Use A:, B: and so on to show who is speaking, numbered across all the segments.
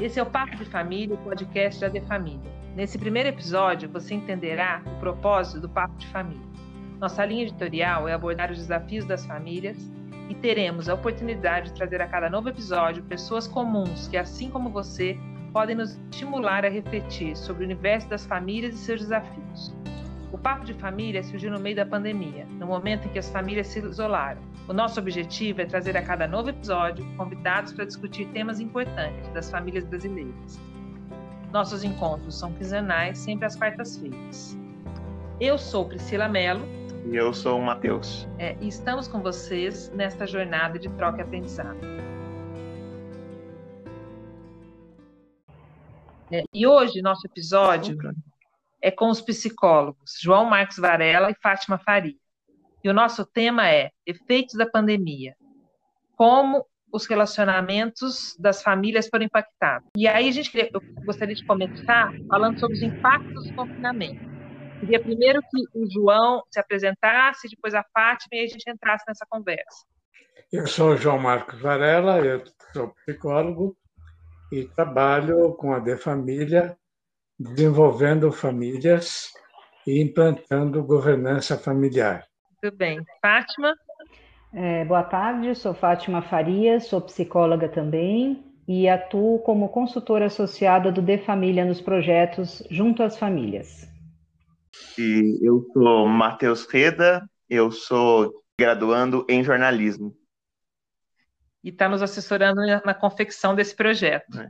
A: Esse é o Papo de Família, o podcast da De Família. Nesse primeiro episódio, você entenderá o propósito do Papo de Família. Nossa linha editorial é abordar os desafios das famílias e teremos a oportunidade de trazer a cada novo episódio pessoas comuns que, assim como você, podem nos estimular a refletir sobre o universo das famílias e seus desafios. O Papo de Família surgiu no meio da pandemia, no momento em que as famílias se isolaram. O nosso objetivo é trazer a cada novo episódio convidados para discutir temas importantes das famílias brasileiras. Nossos encontros são quinzenais, sempre às quartas-feiras. Eu sou Priscila Mello.
B: E eu sou o Matheus.
A: É, e estamos com vocês nesta jornada de troca e aprendizado. É, e hoje, nosso episódio é com os psicólogos João Marcos Varela e Fátima Faria. E o nosso tema é efeitos da pandemia. Como os relacionamentos das famílias foram impactados. E aí a gente queria, eu gostaria de começar falando sobre os impactos do confinamento. Queria primeiro que o João se apresentasse, depois a Fátima, e a gente entrasse nessa conversa.
C: Eu sou o João Marcos Varela, eu sou psicólogo e trabalho com a De Família desenvolvendo famílias e implantando governança familiar.
A: Tudo bem. Fátima?
D: É, boa tarde, sou Fátima Faria, sou psicóloga também e atuo como consultora associada do De Família nos projetos Junto às Famílias.
B: E eu sou Matheus Reda, eu sou graduando em jornalismo.
A: E está nos assessorando na confecção desse projeto. É.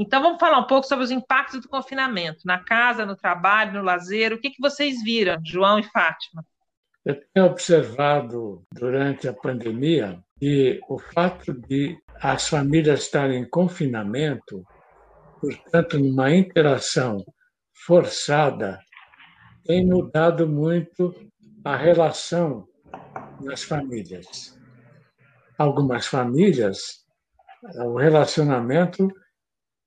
A: Então, vamos falar um pouco sobre os impactos do confinamento, na casa, no trabalho, no lazer. O que, que vocês viram, João e Fátima?
C: Eu tenho observado durante a pandemia que o fato de as famílias estarem em confinamento, portanto, numa interação forçada, tem mudado muito a relação nas famílias. Algumas famílias, o relacionamento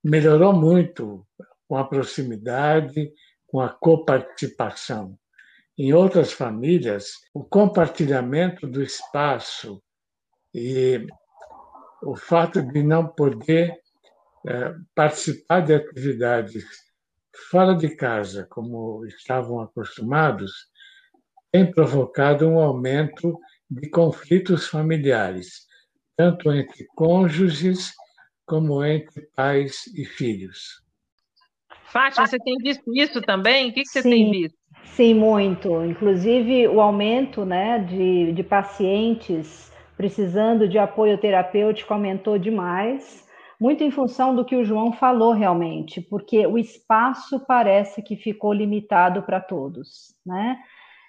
C: melhorou muito com a proximidade, com a coparticipação. Em outras famílias, o compartilhamento do espaço e o fato de não poder é, participar de atividades fora de casa, como estavam acostumados, tem provocado um aumento de conflitos familiares, tanto entre cônjuges como entre pais e filhos.
A: Fátima, você tem visto isso também? O que, que você Sim. tem visto?
D: Sim, muito. Inclusive, o aumento né, de, de pacientes precisando de apoio terapêutico aumentou demais, muito em função do que o João falou realmente, porque o espaço parece que ficou limitado para todos, né?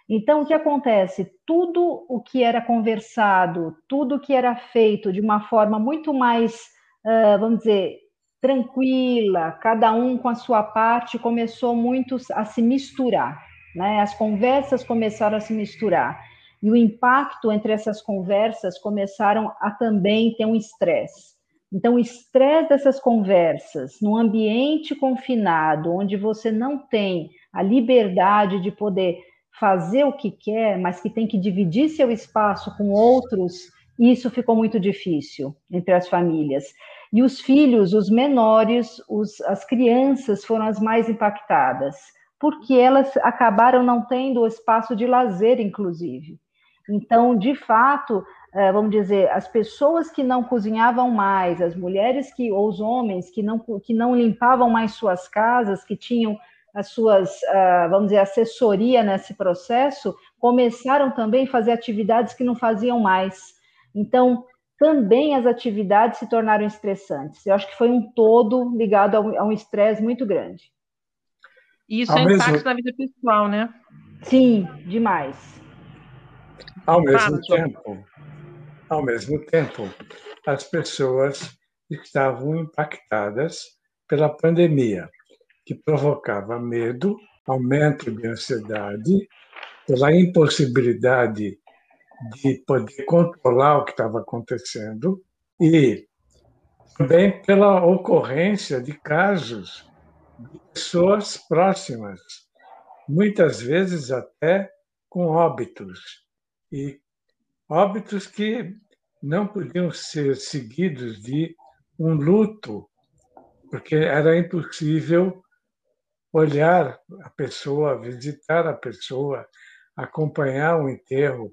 D: Então, o que acontece? Tudo o que era conversado, tudo o que era feito de uma forma muito mais vamos dizer, tranquila, cada um com a sua parte, começou muito a se misturar, né? As conversas começaram a se misturar. E o impacto entre essas conversas começaram a também ter um estresse. Então, o estresse dessas conversas, num ambiente confinado, onde você não tem a liberdade de poder fazer o que quer, mas que tem que dividir seu espaço com outros, isso ficou muito difícil entre as famílias. E os filhos, os menores, os, as crianças foram as mais impactadas, porque elas acabaram não tendo o espaço de lazer, inclusive. Então, de fato, eh, vamos dizer, as pessoas que não cozinhavam mais, as mulheres que ou os homens que não que não limpavam mais suas casas, que tinham as suas, ah, vamos dizer, assessoria nesse processo, começaram também a fazer atividades que não faziam mais. Então, também as atividades se tornaram estressantes. Eu acho que foi um todo ligado a um estresse muito grande.
A: E isso ao é mesmo... impacto na vida pessoal, né?
D: Sim, demais.
C: Ao mesmo tempo, ao mesmo tempo, as pessoas estavam impactadas pela pandemia, que provocava medo, aumento de ansiedade, pela impossibilidade de poder controlar o que estava acontecendo e também pela ocorrência de casos de pessoas próximas, muitas vezes até com óbitos, e óbitos que não podiam ser seguidos de um luto porque era impossível olhar a pessoa, visitar a pessoa, acompanhar o enterro.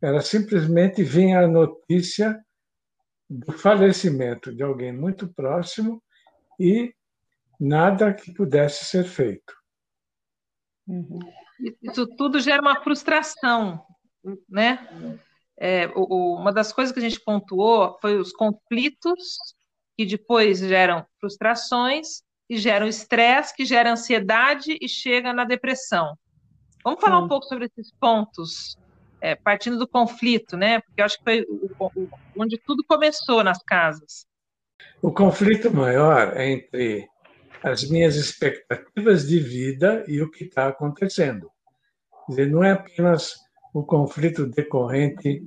C: Era simplesmente vinha a notícia do falecimento de alguém muito próximo e nada que pudesse ser feito.
A: Uhum. Isso tudo gera uma frustração, né? É, o, uma das coisas que a gente pontuou foi os conflitos que depois geram frustrações e geram estresse, que gera ansiedade e chega na depressão. Vamos falar Sim. um pouco sobre esses pontos, é, partindo do conflito, né? Porque eu acho que foi onde tudo começou nas casas.
C: O conflito maior é entre as minhas expectativas de vida e o que está acontecendo. Quer dizer, não é apenas o conflito decorrente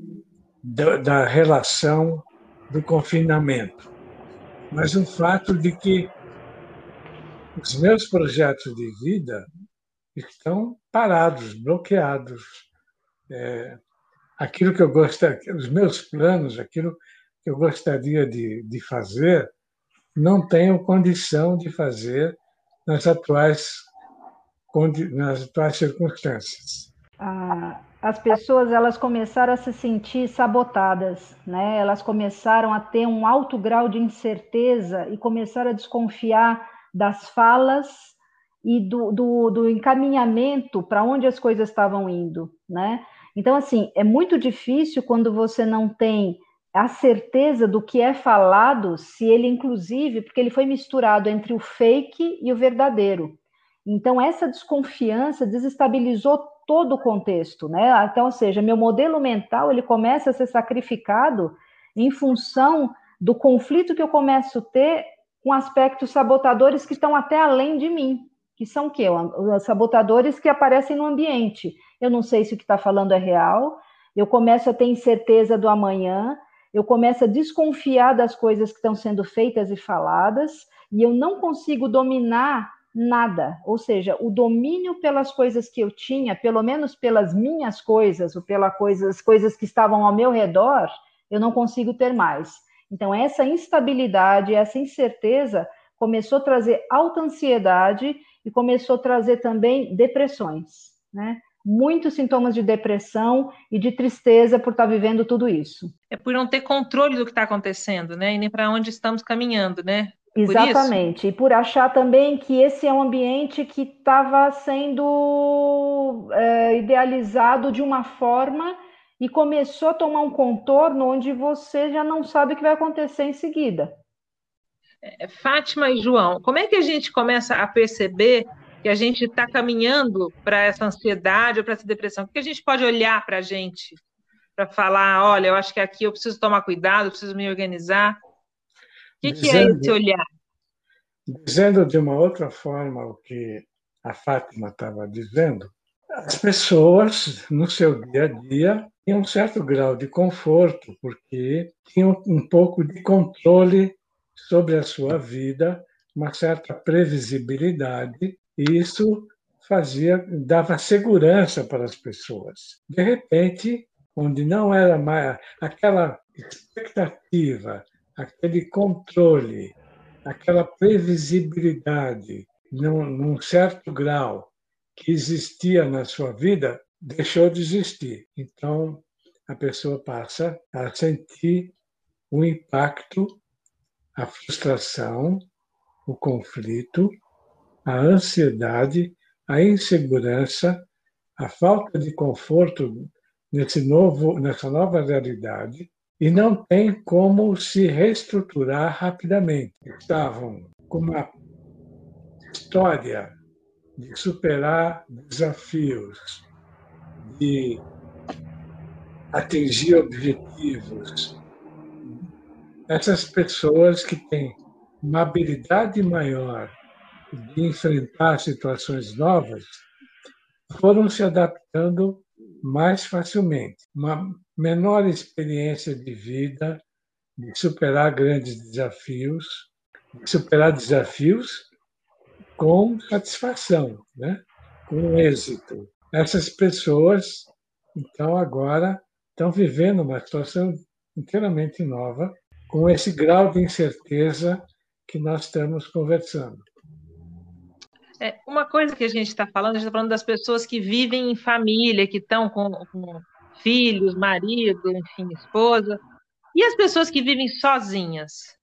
C: da, da relação do confinamento, mas o fato de que os meus projetos de vida estão parados, bloqueados. É, aquilo que eu gostaria, os meus planos, aquilo que eu gostaria de, de fazer, não tenho condição de fazer nas atuais, nas atuais circunstâncias.
D: Ah, as pessoas elas começaram a se sentir sabotadas, né? Elas começaram a ter um alto grau de incerteza e começaram a desconfiar das falas e do, do, do encaminhamento para onde as coisas estavam indo, né? Então, assim, é muito difícil quando você não tem a certeza do que é falado, se ele, inclusive, porque ele foi misturado entre o fake e o verdadeiro. Então, essa desconfiança desestabilizou todo o contexto, né? Então, ou seja, meu modelo mental ele começa a ser sacrificado em função do conflito que eu começo a ter com aspectos sabotadores que estão até além de mim, que são o quê? Os sabotadores que aparecem no ambiente. Eu não sei se o que está falando é real, eu começo a ter incerteza do amanhã, eu começo a desconfiar das coisas que estão sendo feitas e faladas, e eu não consigo dominar nada. Ou seja, o domínio pelas coisas que eu tinha, pelo menos pelas minhas coisas, ou pelas coisas, coisas que estavam ao meu redor, eu não consigo ter mais. Então, essa instabilidade, essa incerteza começou a trazer alta ansiedade e começou a trazer também depressões, né? Muitos sintomas de depressão e de tristeza por estar vivendo tudo isso.
A: É por não ter controle do que está acontecendo, né? E nem para onde estamos caminhando, né?
D: Exatamente. e por achar também que esse é um ambiente que estava sendo é, idealizado de uma forma e começou a tomar um contorno onde você já não sabe o que vai acontecer em seguida.
A: É, Fátima e João, como é que a gente começa a perceber que a gente está caminhando para essa ansiedade ou para essa depressão? O que a gente pode olhar para a gente para falar, olha, eu acho que aqui eu preciso tomar cuidado, eu preciso me organizar? O que, dizendo, que é esse olhar?
C: Dizendo de uma outra forma o que a Fátima estava dizendo, as pessoas, no seu dia a dia, tinham um certo grau de conforto, porque tinham um pouco de controle sobre a sua vida, uma certa previsibilidade e isso fazia, dava segurança para as pessoas. De repente, onde não era mais aquela expectativa, aquele controle, aquela previsibilidade num, num certo grau que existia na sua vida, deixou de existir. Então, a pessoa passa a sentir o impacto, a frustração, o conflito a ansiedade, a insegurança, a falta de conforto nesse novo, nessa nova realidade e não tem como se reestruturar rapidamente. Estavam com uma história de superar desafios, de atingir objetivos. Essas pessoas que têm uma habilidade maior de enfrentar situações novas foram se adaptando mais facilmente. Uma menor experiência de vida, de superar grandes desafios, de superar desafios com satisfação, né? com êxito. Essas pessoas, então, agora estão vivendo uma situação inteiramente nova, com esse grau de incerteza que nós estamos conversando.
A: É, uma coisa que a gente está falando, a gente está falando das pessoas que vivem em família, que estão com, com filhos, marido, enfim, esposa, e as pessoas que vivem sozinhas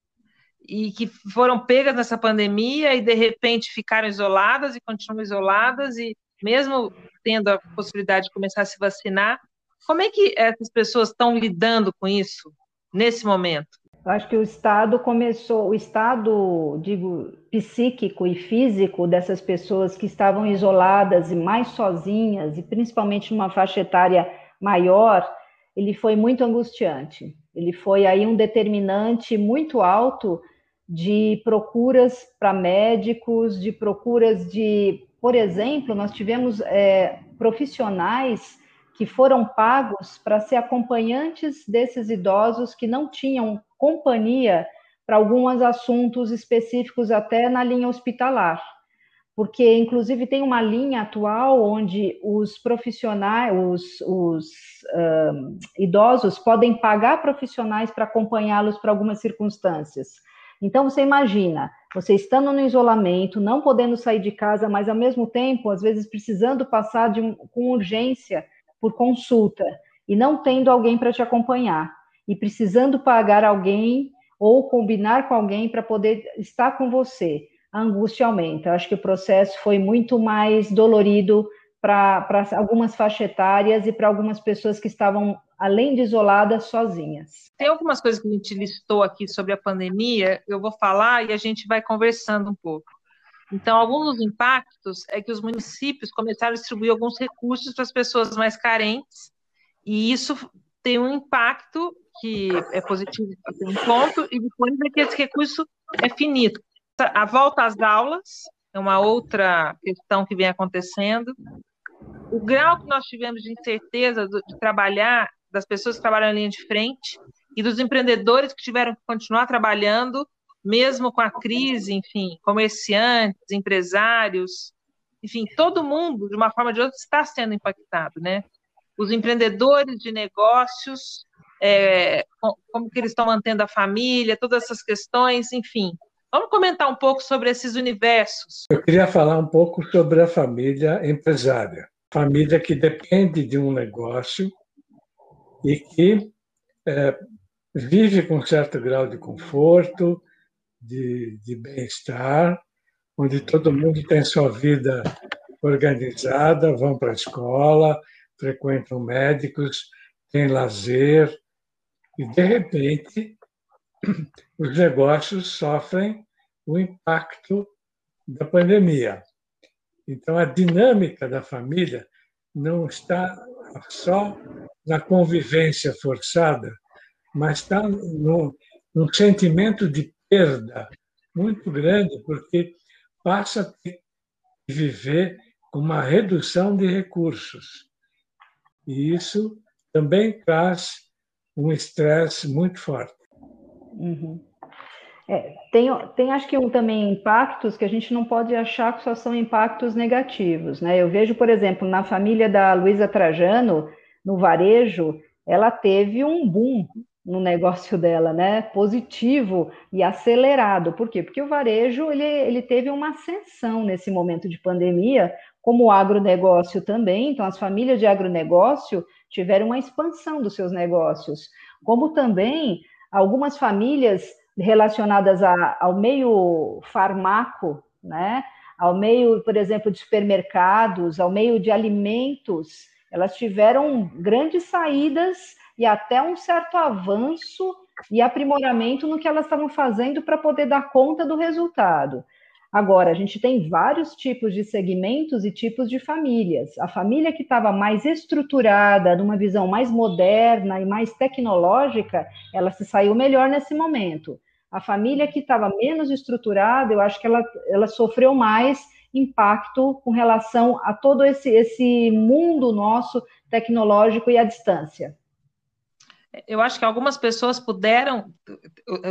A: e que foram pegas nessa pandemia e de repente ficaram isoladas e continuam isoladas e mesmo tendo a possibilidade de começar a se vacinar, como é que essas pessoas estão lidando com isso nesse momento?
D: Eu acho que o estado começou, o estado, digo, psíquico e físico dessas pessoas que estavam isoladas e mais sozinhas, e principalmente numa faixa etária maior, ele foi muito angustiante. Ele foi aí um determinante muito alto de procuras para médicos, de procuras de, por exemplo, nós tivemos é, profissionais que foram pagos para ser acompanhantes desses idosos que não tinham companhia para alguns assuntos específicos, até na linha hospitalar. Porque, inclusive, tem uma linha atual onde os profissionais, os, os idosos podem pagar profissionais para acompanhá-los para algumas circunstâncias. Então, você imagina, você estando no isolamento, não podendo sair de casa, mas ao mesmo tempo, às vezes precisando passar de com urgência por consulta e não tendo alguém para te acompanhar e precisando pagar alguém ou combinar com alguém para poder estar com você, a angústia aumenta. Eu acho que o processo foi muito mais dolorido para algumas faixas etárias e para algumas pessoas que estavam, além de isoladas, sozinhas.
A: Tem algumas coisas que a gente listou aqui sobre a pandemia, eu vou falar e a gente vai conversando um pouco. Então, alguns dos impactos é que os municípios começaram a distribuir alguns recursos para as pessoas mais carentes, e isso tem um impacto que é positivo até um ponto, e depois é que esse recurso é finito. A volta às aulas é uma outra questão que vem acontecendo. O grau que nós tivemos de incerteza de trabalhar, das pessoas que trabalham em linha de frente, e dos empreendedores que tiveram que continuar trabalhando mesmo com a crise, enfim, comerciantes, empresários, enfim, todo mundo, de uma forma ou de outra, está sendo impactado, né? Os empreendedores de negócios, é, como que eles estão mantendo a família, todas essas questões, enfim. Vamos comentar um pouco sobre esses universos.
C: Eu queria falar um pouco sobre a família empresária, família que depende de um negócio e que é, vive com certo grau de conforto, de, de bem-estar, onde todo mundo tem sua vida organizada, vão para a escola, frequentam médicos, têm lazer, e de repente os negócios sofrem o impacto da pandemia. Então a dinâmica da família não está só na convivência forçada, mas está no, no sentimento de perda muito grande, porque passa a viver com uma redução de recursos. E isso também traz um estresse muito forte.
D: Uhum. É, tem, tem, acho que um, também impactos que a gente não pode achar que só são impactos negativos. Né? Eu vejo, por exemplo, na família da Luísa Trajano, no varejo, ela teve um boom no negócio dela, né? Positivo e acelerado. Por quê? Porque o varejo ele, ele teve uma ascensão nesse momento de pandemia, como o agronegócio também. Então, as famílias de agronegócio tiveram uma expansão dos seus negócios, como também algumas famílias relacionadas a, ao meio farmaco, né? Ao meio, por exemplo, de supermercados, ao meio de alimentos, elas tiveram grandes saídas e até um certo avanço e aprimoramento no que elas estavam fazendo para poder dar conta do resultado. Agora, a gente tem vários tipos de segmentos e tipos de famílias. A família que estava mais estruturada, numa visão mais moderna e mais tecnológica, ela se saiu melhor nesse momento. A família que estava menos estruturada, eu acho que ela, ela sofreu mais impacto com relação a todo esse, esse mundo nosso tecnológico e à distância
A: eu acho que algumas pessoas puderam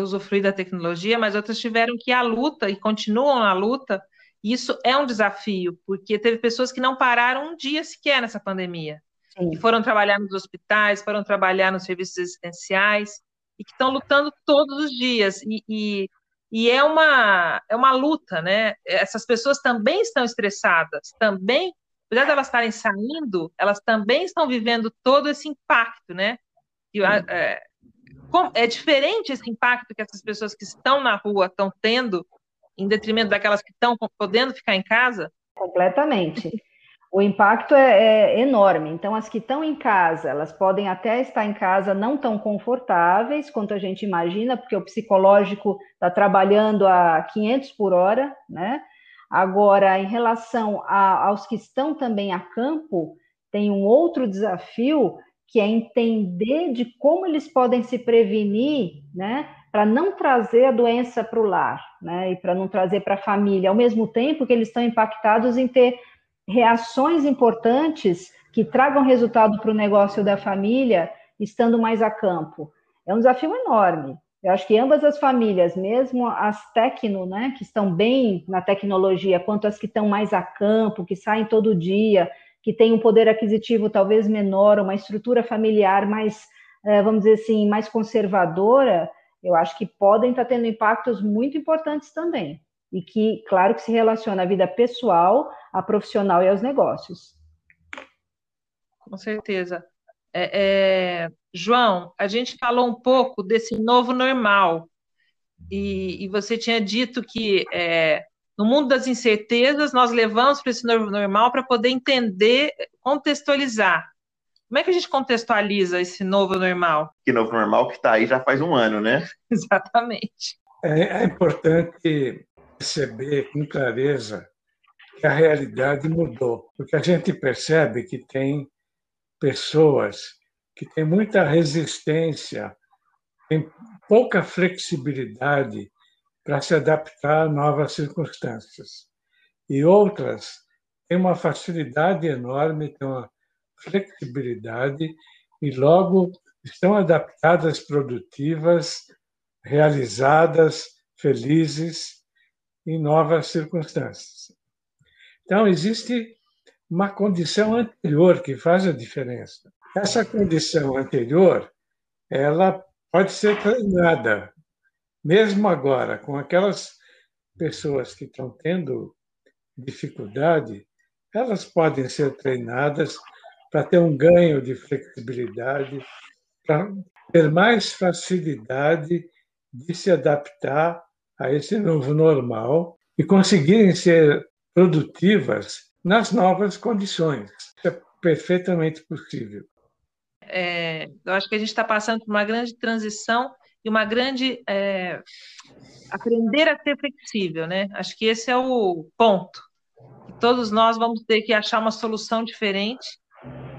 A: usufruir da tecnologia, mas outras tiveram que ir à luta e continuam na luta. E isso é um desafio, porque teve pessoas que não pararam um dia sequer nessa pandemia. Sim. E foram trabalhar nos hospitais, foram trabalhar nos serviços existenciais, e que estão lutando todos os dias. E, e e é uma, é uma luta, né? Essas pessoas também estão estressadas, também, apesar de elas estarem saindo, elas também estão vivendo todo esse impacto, né? É, é diferente esse impacto que essas pessoas que estão na rua estão tendo, em detrimento daquelas que estão podendo ficar em casa?
D: Completamente. O impacto é, é, enorme. Então, as que estão em casa, elas podem até estar em casa não tão confortáveis quanto a gente imagina, porque o psicológico está trabalhando a 500 por hora, né? Agora, em relação a, aos que estão também a campo, tem um outro desafio que é entender de como eles podem se prevenir, né? Para não trazer a doença para o lar, né? E para não trazer para a família, ao mesmo tempo que eles estão impactados em ter reações importantes que tragam resultado para o negócio da família, estando mais a campo. É um desafio enorme. Eu acho que ambas as famílias, mesmo as tecno, né, que estão bem na tecnologia, quanto as que estão mais a campo, que saem todo dia, que têm um poder aquisitivo talvez menor, uma estrutura familiar mais, eh, vamos dizer assim, mais conservadora, eu acho que podem estar tendo impactos muito importantes também e que, claro, que se relaciona à vida pessoal, à profissional e aos negócios.
A: Com certeza. É, é, João, a gente falou um pouco desse novo normal, e, e você tinha dito que é, no mundo das incertezas nós levamos para esse novo normal para poder entender, contextualizar. Como é que a gente contextualiza esse novo normal?
B: Que novo normal que está aí já faz um ano, né?
A: Exatamente.
C: É, é importante perceber com clareza que a realidade mudou, porque a gente percebe que tem pessoas que têm muita resistência, têm pouca flexibilidade para se adaptar a novas circunstâncias. E outras têm uma facilidade enorme, têm uma flexibilidade e logo estão adaptadas, produtivas, realizadas, felizes em novas circunstâncias. Então, existe uma condição anterior que faz a diferença. Essa condição anterior, ela pode ser treinada, mesmo agora, com aquelas pessoas que estão tendo dificuldade, elas podem ser treinadas para ter um ganho de flexibilidade, para ter mais facilidade de se adaptar a esse novo normal e conseguirem ser produtivas nas novas condições. Isso é perfeitamente possível.
A: É, eu acho que a gente está passando por uma grande transição e uma grande é, aprender a ser flexível, né? Acho que esse é o ponto. Todos nós vamos ter que achar uma solução diferente.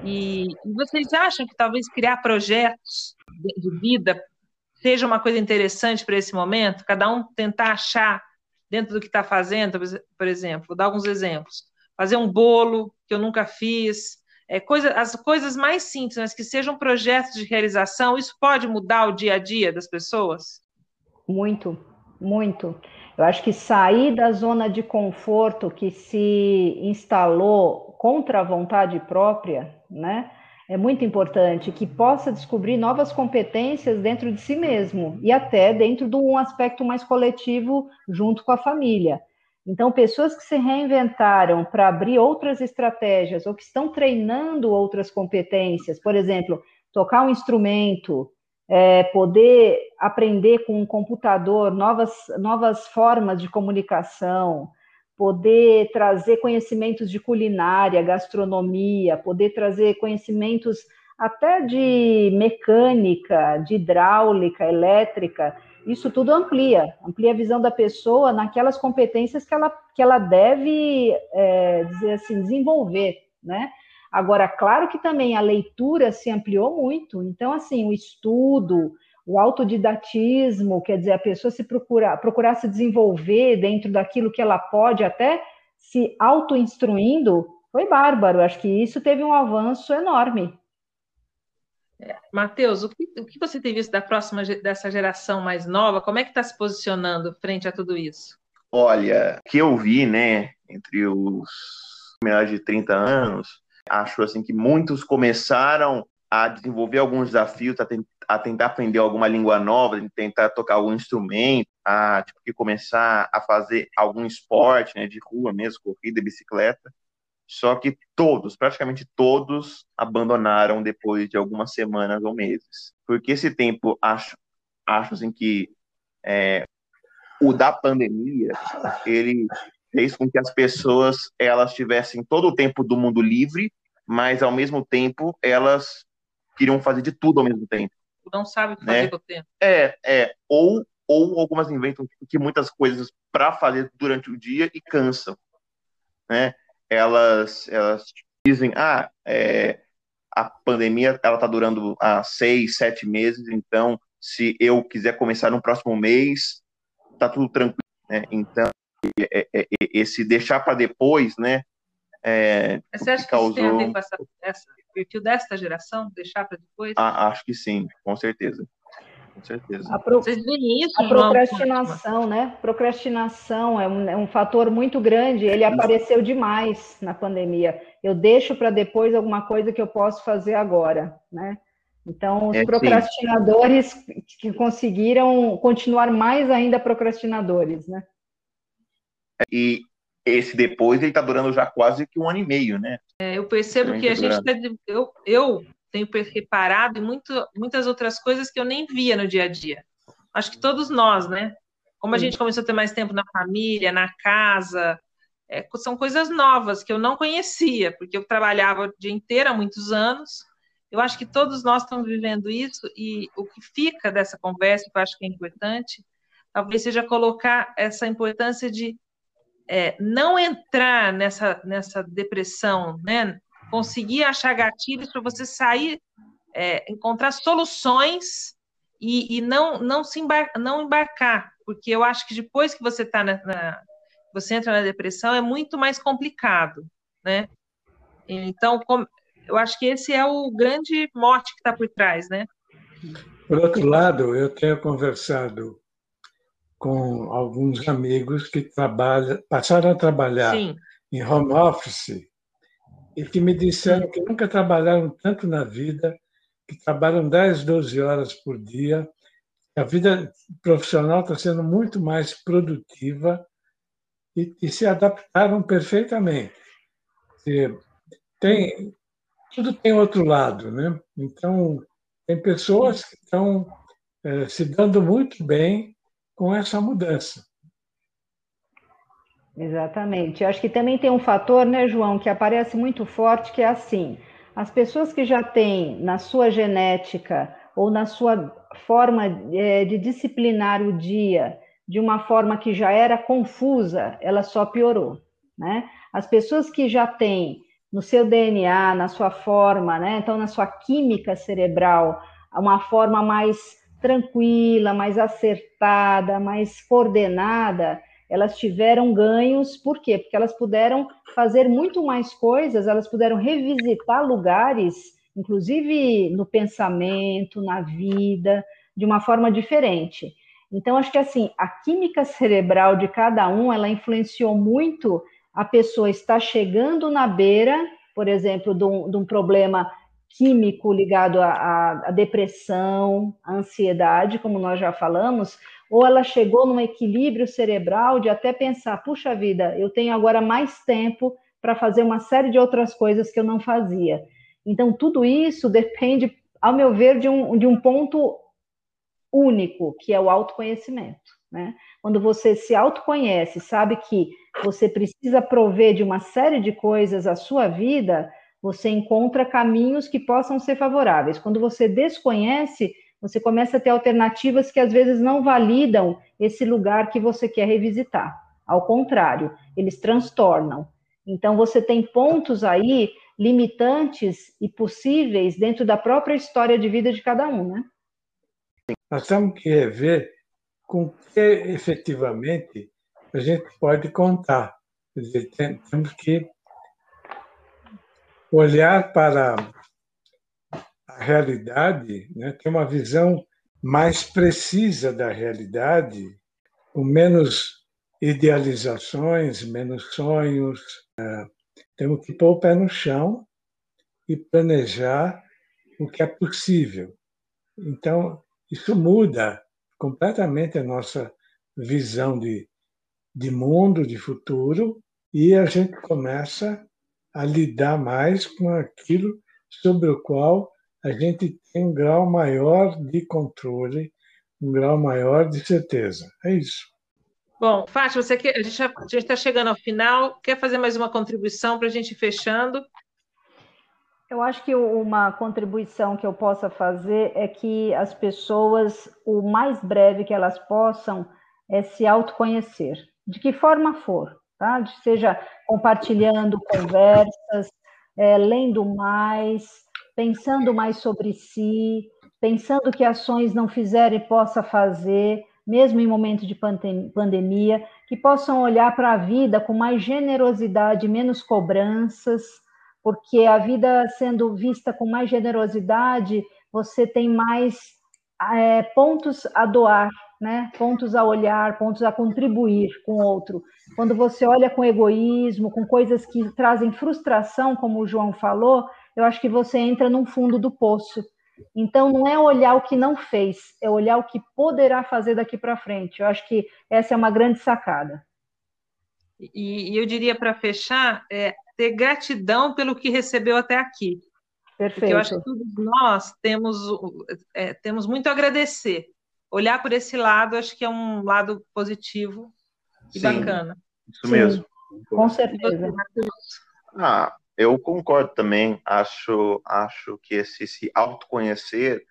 A: E, e vocês acham que talvez criar projetos de, de vida seja uma coisa interessante para esse momento, cada um tentar achar dentro do que está fazendo, por exemplo, vou dar alguns exemplos. Fazer um bolo que eu nunca fiz, é, coisa, as coisas mais simples, mas que sejam projetos de realização, isso pode mudar o dia a dia das pessoas?
D: Muito, muito. Eu acho que sair da zona de conforto que se instalou contra a vontade própria, né? é muito importante que possa descobrir novas competências dentro de si mesmo e até dentro de um aspecto mais coletivo junto com a família. Então, pessoas que se reinventaram para abrir outras estratégias ou que estão treinando outras competências, por exemplo, tocar um instrumento, é, poder aprender com um computador novas, novas formas de comunicação, poder trazer conhecimentos de culinária, gastronomia, poder trazer conhecimentos até de mecânica, de hidráulica, elétrica, isso tudo amplia, amplia a visão da pessoa naquelas competências que ela, que ela deve, é, dizer assim, desenvolver, né? Agora, claro que também a leitura se ampliou muito, então, assim, o estudo, o autodidatismo, quer dizer, a pessoa se procurar, procurar se desenvolver dentro daquilo que ela pode, até se auto-instruindo, foi bárbaro. Acho que isso teve um avanço enorme.
A: Matheus, o que, o que você tem visto da próxima dessa geração mais nova? Como é que está se posicionando frente a tudo isso?
B: Olha, o que eu vi, né, entre os menores de 30 anos, acho assim que muitos começaram a desenvolver alguns desafios, a, a tentar aprender alguma língua nova, tentar tocar algum instrumento, a tipo, começar a fazer algum esporte, né, de rua mesmo, corrida, bicicleta. Só que todos, praticamente todos, abandonaram depois de algumas semanas ou meses. Porque esse tempo, acho, acho assim que é, o da pandemia, ele fez com que as pessoas elas tivessem todo o tempo do mundo livre, mas ao mesmo tempo elas queriam fazer de tudo ao mesmo tempo.
A: Não sabe o que fazer né? com o tempo.
B: É, é. Ou, ou algumas inventam que muitas coisas para fazer durante o dia e cansam, né? Elas, elas dizem, ah, é, a pandemia ela está durando há seis, sete meses, então se eu quiser começar no próximo mês, tá tudo tranquilo, né? Então é, é, é, esse deixar para depois, né?
A: É, Você acha que, causou... isso tem a ver com essa, essa perfil desta geração, deixar para depois?
B: Ah, acho que sim, com certeza. Com certeza.
D: A, pro... Vocês veem isso, a procrastinação, né? Procrastinação é um, é um fator muito grande. Ele apareceu demais na pandemia. Eu deixo para depois alguma coisa que eu posso fazer agora, né? Então, os é, procrastinadores sim. que conseguiram continuar mais ainda procrastinadores, né?
B: E esse depois ele está durando já quase que um ano e meio, né?
A: É, eu percebo que a gente tá, eu, eu tenho reparado em muito, muitas outras coisas que eu nem via no dia a dia. Acho que todos nós, né? Como a gente começou a ter mais tempo na família, na casa, é, são coisas novas que eu não conhecia, porque eu trabalhava o dia inteiro há muitos anos. Eu acho que todos nós estamos vivendo isso e o que fica dessa conversa, que eu acho que é importante, talvez seja colocar essa importância de é, não entrar nessa, nessa depressão, né? Conseguir achar gatilhos para você sair, é, encontrar soluções e, e, não não se embar não embarcar, porque eu acho que depois que você está na, na, você entra na depressão é muito mais complicado, né? Então, com, eu acho que esse é o grande mote que está por trás, né?
C: Por outro lado, eu tenho conversado com alguns amigos que trabalham, passaram a trabalhar Sim. em home office e que me disseram que nunca trabalharam tanto na vida, que trabalham 10, 12 horas por dia. A vida profissional está sendo muito mais produtiva e, e se adaptaram perfeitamente. E tem, tudo tem outro lado, né? Então, tem pessoas que estão é, se dando muito bem com essa mudança.
D: Exatamente. Acho que também tem um fator, né, João, que aparece muito forte, que é assim: as pessoas que já têm na sua genética ou na sua forma é, de disciplinar o dia de uma forma que já era confusa, ela só piorou, né? As pessoas que já têm no seu DNA, na sua forma, né, então na sua química cerebral, uma forma mais tranquila, mais acertada, mais coordenada, elas tiveram ganhos, por quê? Porque elas puderam fazer muito mais coisas, elas puderam revisitar lugares, inclusive no pensamento, na vida, de uma forma diferente. Então, acho que assim, a química cerebral de cada um, ela influenciou muito a pessoa estar chegando na beira, por exemplo, de um, de um problema químico ligado à, à, depressão, à ansiedade, como nós já falamos, ou ela chegou num equilíbrio cerebral de até pensar, puxa vida, eu tenho agora mais tempo para fazer uma série de outras coisas que eu não fazia. Então, tudo isso depende, ao meu ver, de um, de um ponto único, que é o autoconhecimento. Né? Quando você se autoconhece, sabe que você precisa prover de uma série de coisas a sua vida, você encontra caminhos que possam ser favoráveis. Quando você desconhece, você começa a ter alternativas que às vezes não validam esse lugar que você quer revisitar. Ao contrário, eles transtornam. Então, você tem pontos aí limitantes e possíveis dentro da própria história de vida de cada um, né?
C: Nós temos que rever com que efetivamente a gente pode contar. Quer dizer, temos que olhar para realidade, né, ter uma visão mais precisa da realidade, com menos idealizações, menos sonhos. Né. Temos que pôr o pé no chão e planejar o que é possível. Então, isso muda completamente a nossa visão de, de mundo, de futuro, e a gente começa a lidar mais com aquilo sobre o qual a gente tem um grau maior de controle, um grau maior de certeza. É isso.
A: Bom, Fátima, você quer, a gente está chegando ao final. Quer fazer mais uma contribuição para a gente ir fechando?
D: Eu acho que uma contribuição que eu possa fazer é que as pessoas, o mais breve que elas possam, é se autoconhecer, de que forma for, tá? Seja compartilhando conversas, é, lendo mais, pensando mais sobre si, pensando que ações não fizeram e possa fazer, mesmo em momento de pandemia, que possam olhar para a vida com mais generosidade, menos cobranças, porque a vida sendo vista com mais generosidade, você tem mais é, pontos a doar, né? pontos a olhar, pontos a contribuir com o outro. Quando você olha com egoísmo, com coisas que trazem frustração, como o João falou, eu acho que você entra num fundo do poço. Então, não é olhar o que não fez, é olhar o que poderá fazer daqui para frente. Eu acho que essa é uma grande sacada.
A: E, e eu diria, para fechar, é ter gratidão pelo que recebeu até aqui.
D: Perfeito.
A: Porque eu acho que todos nós temos, é, temos muito a agradecer. Olhar por esse lado, acho que é um lado positivo e Sim, bacana.
B: Isso Sim, mesmo.
D: Com certeza.
B: Ah, eu concordo também. Acho, acho que esse se autoconhecer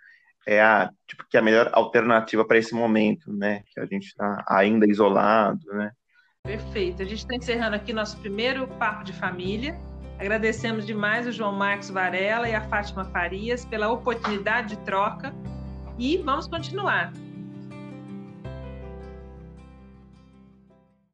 B: é a, tipo, que é a melhor alternativa para esse momento, né? Que a gente está ainda isolado, né?
A: Perfeito. A gente está encerrando aqui nosso primeiro papo de família. Agradecemos demais o João Marcos Varela e a Fátima Farias pela oportunidade de troca e vamos continuar.